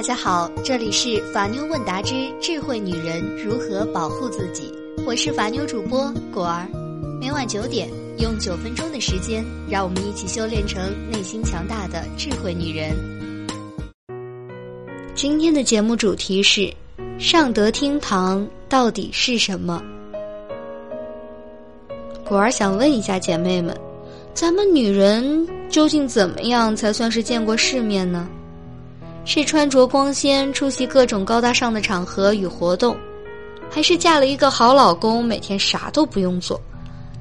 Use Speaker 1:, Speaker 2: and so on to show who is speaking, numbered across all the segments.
Speaker 1: 大家好，这里是法妞问答之智慧女人如何保护自己，我是法妞主播果儿。每晚九点，用九分钟的时间，让我们一起修炼成内心强大的智慧女人。今天的节目主题是：上得厅堂到底是什么？果儿想问一下姐妹们，咱们女人究竟怎么样才算是见过世面呢？是穿着光鲜出席各种高大上的场合与活动，还是嫁了一个好老公，每天啥都不用做，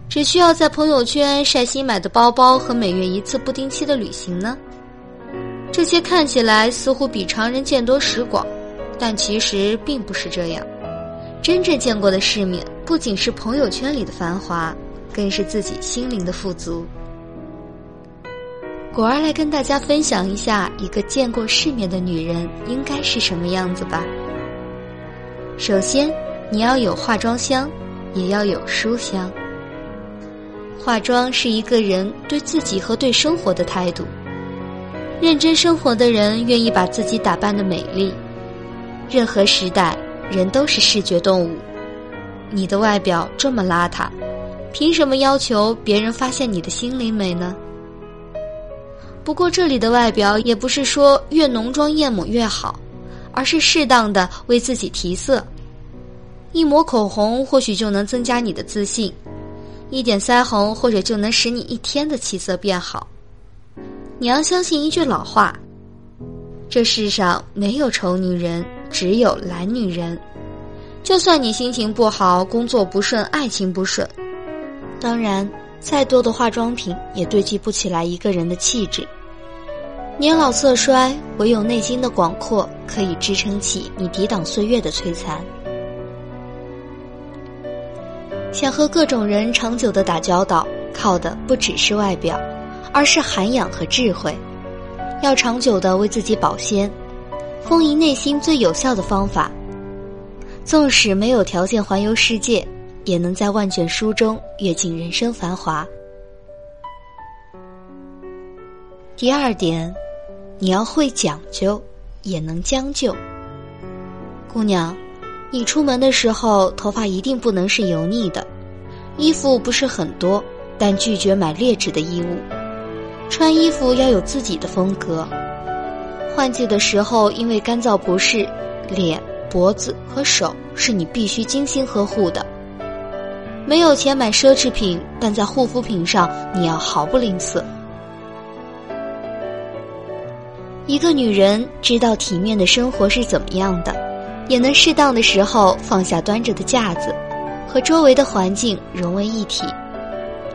Speaker 1: 只需要在朋友圈晒新买的包包和每月一次不定期的旅行呢？这些看起来似乎比常人见多识广，但其实并不是这样。真正见过的世面，不仅是朋友圈里的繁华，更是自己心灵的富足。果儿来跟大家分享一下，一个见过世面的女人应该是什么样子吧。首先，你要有化妆香，也要有书香。化妆是一个人对自己和对生活的态度。认真生活的人愿意把自己打扮的美丽。任何时代，人都是视觉动物。你的外表这么邋遢，凭什么要求别人发现你的心灵美呢？不过，这里的外表也不是说越浓妆艳抹越好，而是适当的为自己提色。一抹口红或许就能增加你的自信，一点腮红或者就能使你一天的气色变好。你要相信一句老话：这世上没有丑女人，只有懒女人。就算你心情不好、工作不顺、爱情不顺，当然，再多的化妆品也堆积不起来一个人的气质。年老色衰，唯有内心的广阔可以支撑起你抵挡岁月的摧残。想和各种人长久的打交道，靠的不只是外表，而是涵养和智慧。要长久的为自己保鲜，丰盈内心最有效的方法。纵使没有条件环游世界，也能在万卷书中阅尽人生繁华。第二点。你要会讲究，也能将就。姑娘，你出门的时候头发一定不能是油腻的，衣服不是很多，但拒绝买劣质的衣物。穿衣服要有自己的风格。换季的时候，因为干燥不适，脸、脖子和手是你必须精心呵护的。没有钱买奢侈品，但在护肤品上你要毫不吝啬。一个女人知道体面的生活是怎么样的，也能适当的时候放下端着的架子，和周围的环境融为一体，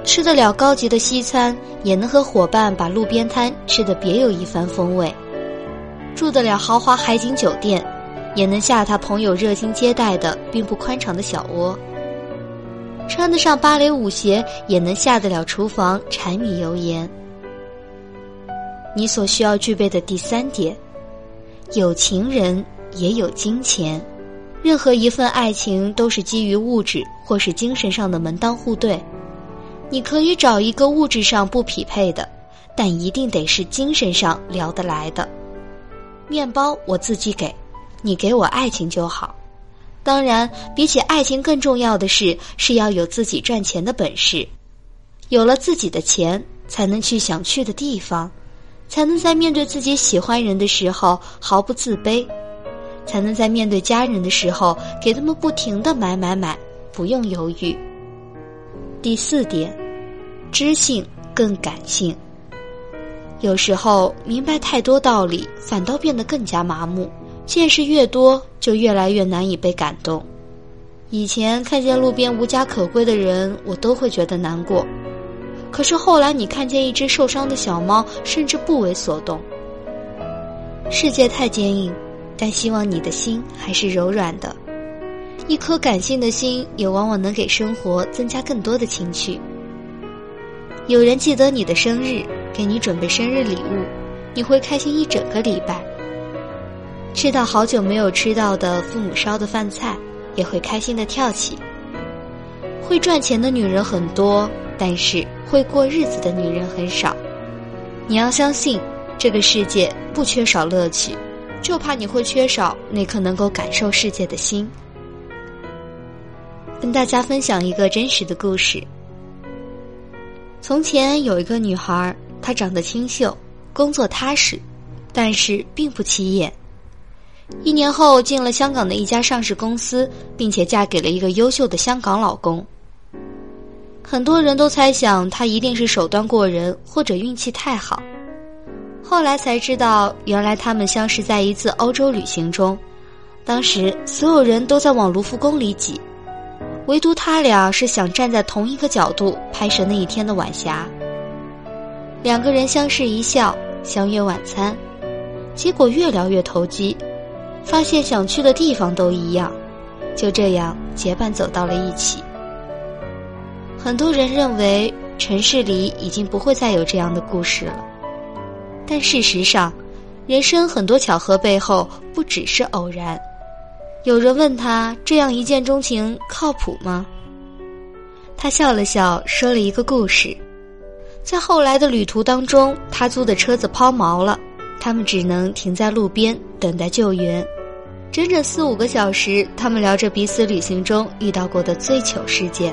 Speaker 1: 吃得了高级的西餐，也能和伙伴把路边摊吃得别有一番风味，住得了豪华海景酒店，也能下榻朋友热心接待的并不宽敞的小窝，穿得上芭蕾舞鞋，也能下得了厨房柴米油盐。你所需要具备的第三点，有情人也有金钱。任何一份爱情都是基于物质或是精神上的门当户对。你可以找一个物质上不匹配的，但一定得是精神上聊得来的。面包我自己给，你给我爱情就好。当然，比起爱情更重要的是，是要有自己赚钱的本事。有了自己的钱，才能去想去的地方。才能在面对自己喜欢人的时候毫不自卑，才能在面对家人的时候给他们不停的买买买，不用犹豫。第四点，知性更感性。有时候明白太多道理，反倒变得更加麻木。见识越多，就越来越难以被感动。以前看见路边无家可归的人，我都会觉得难过。可是后来，你看见一只受伤的小猫，甚至不为所动。世界太坚硬，但希望你的心还是柔软的。一颗感性的心，也往往能给生活增加更多的情趣。有人记得你的生日，给你准备生日礼物，你会开心一整个礼拜。吃到好久没有吃到的父母烧的饭菜，也会开心的跳起。会赚钱的女人很多。但是会过日子的女人很少，你要相信，这个世界不缺少乐趣，就怕你会缺少那颗能够感受世界的心。跟大家分享一个真实的故事。从前有一个女孩，她长得清秀，工作踏实，但是并不起眼。一年后进了香港的一家上市公司，并且嫁给了一个优秀的香港老公。很多人都猜想她一定是手段过人或者运气太好。后来才知道，原来他们相识在一次欧洲旅行中，当时所有人都在往卢浮宫里挤。唯独他俩是想站在同一个角度拍摄那一天的晚霞。两个人相视一笑，相约晚餐，结果越聊越投机，发现想去的地方都一样，就这样结伴走到了一起。很多人认为城市里已经不会再有这样的故事了，但事实上，人生很多巧合背后不只是偶然。有人问他：“这样一见钟情靠谱吗？”他笑了笑，说了一个故事。在后来的旅途当中，他租的车子抛锚了，他们只能停在路边等待救援。整整四五个小时，他们聊着彼此旅行中遇到过的最糗事件，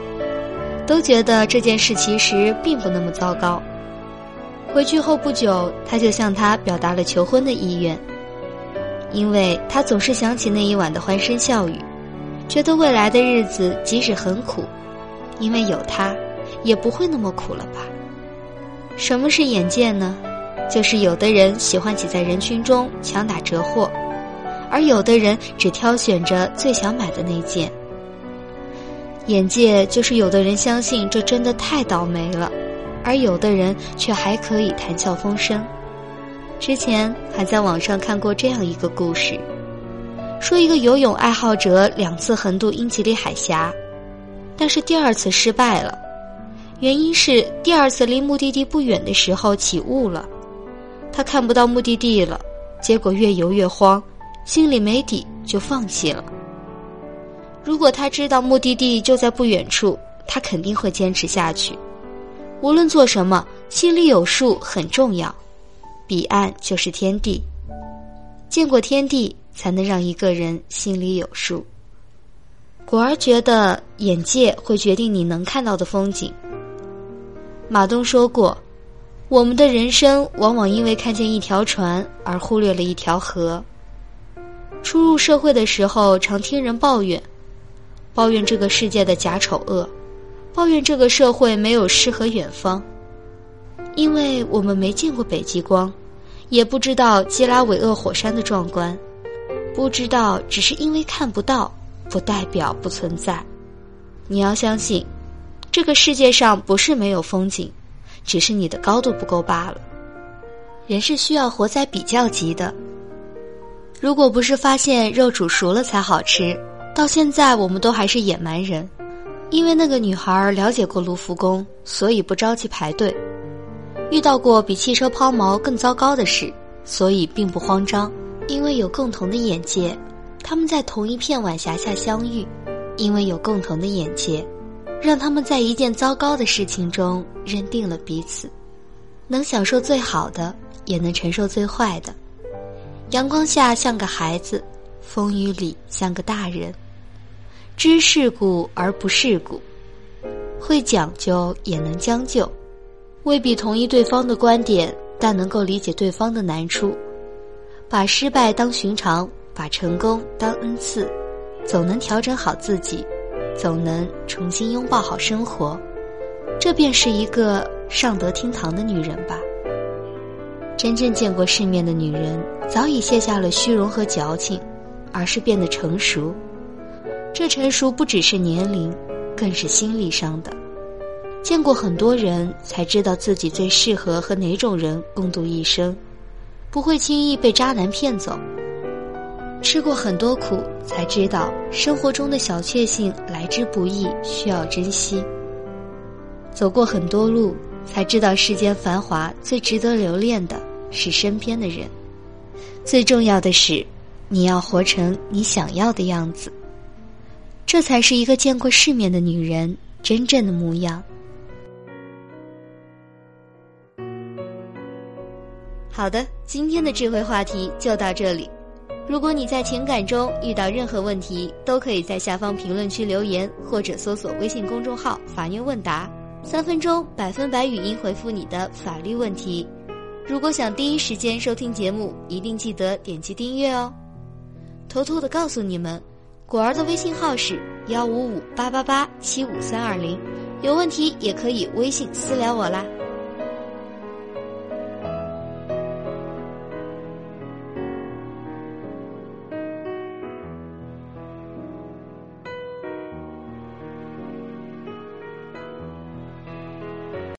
Speaker 1: 都觉得这件事其实并不那么糟糕。回去后不久，他就向他表达了求婚的意愿。因为他总是想起那一晚的欢声笑语，觉得未来的日子即使很苦，因为有他，也不会那么苦了吧？什么是眼界呢？就是有的人喜欢挤在人群中强打折货，而有的人只挑选着最想买的那件。眼界就是有的人相信这真的太倒霉了，而有的人却还可以谈笑风生。之前还在网上看过这样一个故事，说一个游泳爱好者两次横渡英吉利海峡，但是第二次失败了，原因是第二次离目的地不远的时候起雾了，他看不到目的地了，结果越游越慌，心里没底就放弃了。如果他知道目的地就在不远处，他肯定会坚持下去，无论做什么，心里有数很重要。彼岸就是天地，见过天地，才能让一个人心里有数。果儿觉得眼界会决定你能看到的风景。马东说过，我们的人生往往因为看见一条船而忽略了一条河。初入社会的时候，常听人抱怨，抱怨这个世界的假丑恶，抱怨这个社会没有诗和远方，因为我们没见过北极光。也不知道基拉韦厄火山的壮观，不知道只是因为看不到，不代表不存在。你要相信，这个世界上不是没有风景，只是你的高度不够罢了。人是需要活在比较级的。如果不是发现肉煮熟了才好吃，到现在我们都还是野蛮人。因为那个女孩了解过卢浮宫，所以不着急排队。遇到过比汽车抛锚更糟糕的事，所以并不慌张，因为有共同的眼界。他们在同一片晚霞下相遇，因为有共同的眼界，让他们在一件糟糕的事情中认定了彼此，能享受最好的，也能承受最坏的。阳光下像个孩子，风雨里像个大人，知世故而不世故，会讲究也能将就。未必同意对方的观点，但能够理解对方的难处，把失败当寻常，把成功当恩赐，总能调整好自己，总能重新拥抱好生活，这便是一个上得厅堂的女人吧。真正见过世面的女人，早已卸下了虚荣和矫情，而是变得成熟。这成熟不只是年龄，更是心理上的。见过很多人，才知道自己最适合和哪种人共度一生，不会轻易被渣男骗走。吃过很多苦，才知道生活中的小确幸来之不易，需要珍惜。走过很多路，才知道世间繁华最值得留恋的是身边的人。最重要的是，你要活成你想要的样子，这才是一个见过世面的女人真正的模样。好的，今天的智慧话题就到这里。如果你在情感中遇到任何问题，都可以在下方评论区留言，或者搜索微信公众号“法妞问答”，三分钟百分百语音回复你的法律问题。如果想第一时间收听节目，一定记得点击订阅哦。偷偷的告诉你们，果儿的微信号是幺五五八八八七五三二零，有问题也可以微信私聊我啦。